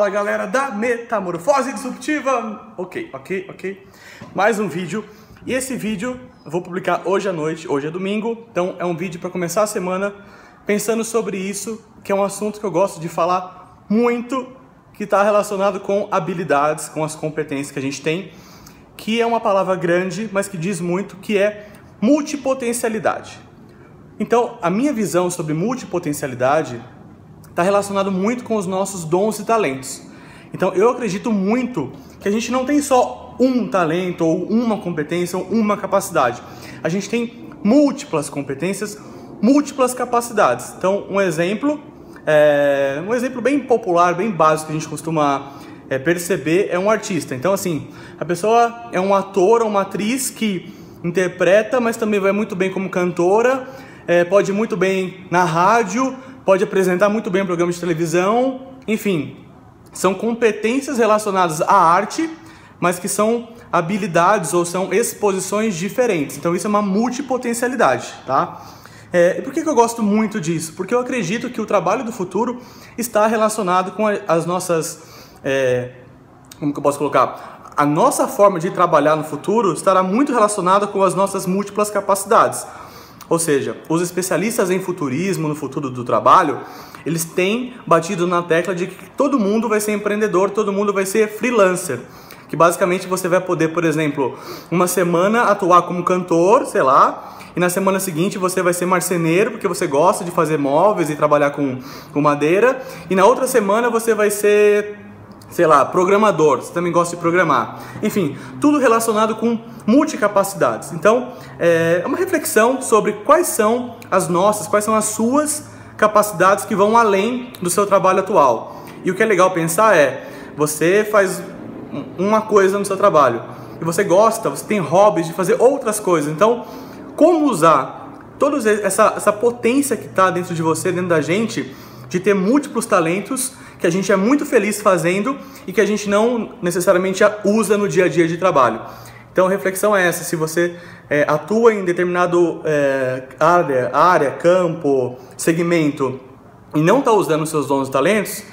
Fala galera da Metamorfose Disruptiva! Ok, ok, ok. Mais um vídeo. E esse vídeo eu vou publicar hoje à noite, hoje é domingo, então é um vídeo para começar a semana pensando sobre isso, que é um assunto que eu gosto de falar muito, que está relacionado com habilidades, com as competências que a gente tem, que é uma palavra grande, mas que diz muito, que é multipotencialidade. Então, a minha visão sobre multipotencialidade está relacionado muito com os nossos dons e talentos. Então eu acredito muito que a gente não tem só um talento ou uma competência ou uma capacidade. A gente tem múltiplas competências, múltiplas capacidades. Então um exemplo, é, um exemplo bem popular, bem básico que a gente costuma é, perceber é um artista. Então assim, a pessoa é um ator ou uma atriz que interpreta, mas também vai muito bem como cantora, é, pode muito bem na rádio, pode apresentar muito bem um programa de televisão, enfim, são competências relacionadas à arte, mas que são habilidades ou são exposições diferentes. Então isso é uma multipotencialidade, tá? É, e por que, que eu gosto muito disso? Porque eu acredito que o trabalho do futuro está relacionado com as nossas. É, como que eu posso colocar? A nossa forma de trabalhar no futuro estará muito relacionada com as nossas múltiplas capacidades. Ou seja, os especialistas em futurismo, no futuro do trabalho, eles têm batido na tecla de que todo mundo vai ser empreendedor, todo mundo vai ser freelancer. Que basicamente você vai poder, por exemplo, uma semana atuar como cantor, sei lá, e na semana seguinte você vai ser marceneiro, porque você gosta de fazer móveis e trabalhar com, com madeira, e na outra semana você vai ser sei lá, programador, você também gosta de programar. Enfim, tudo relacionado com multicapacidades. Então, é uma reflexão sobre quais são as nossas, quais são as suas capacidades que vão além do seu trabalho atual. E o que é legal pensar é, você faz uma coisa no seu trabalho e você gosta, você tem hobbies de fazer outras coisas. Então, como usar toda essa, essa potência que está dentro de você, dentro da gente, de ter múltiplos talentos que a gente é muito feliz fazendo e que a gente não necessariamente usa no dia a dia de trabalho. Então a reflexão é essa: se você é, atua em determinado é, área, área, campo, segmento e não está usando seus dons e talentos,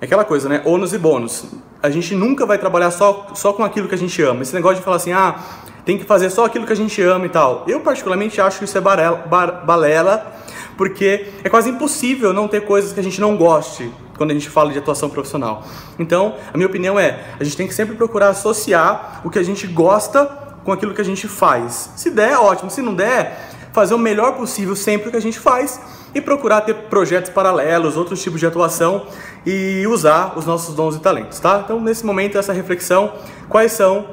é aquela coisa, né? Ônus e bônus. A gente nunca vai trabalhar só, só com aquilo que a gente ama. Esse negócio de falar assim, ah, tem que fazer só aquilo que a gente ama e tal. Eu particularmente acho que isso é barela, bar, balela, porque é quase impossível não ter coisas que a gente não goste quando a gente fala de atuação profissional. Então, a minha opinião é, a gente tem que sempre procurar associar o que a gente gosta com aquilo que a gente faz. Se der, ótimo. Se não der, fazer o melhor possível sempre o que a gente faz e procurar ter projetos paralelos, outros tipos de atuação e usar os nossos dons e talentos, tá? Então, nesse momento, essa reflexão, quais são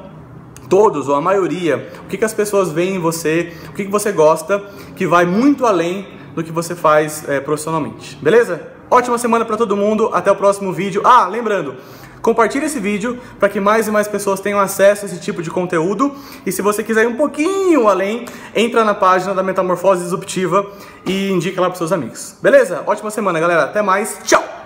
todos ou a maioria, o que, que as pessoas veem em você, o que, que você gosta, que vai muito além do que você faz é, profissionalmente, beleza? Ótima semana para todo mundo, até o próximo vídeo. Ah, lembrando, compartilhe esse vídeo para que mais e mais pessoas tenham acesso a esse tipo de conteúdo. E se você quiser ir um pouquinho além, entra na página da Metamorfose Disruptiva e indica lá para seus amigos. Beleza? Ótima semana, galera. Até mais. Tchau!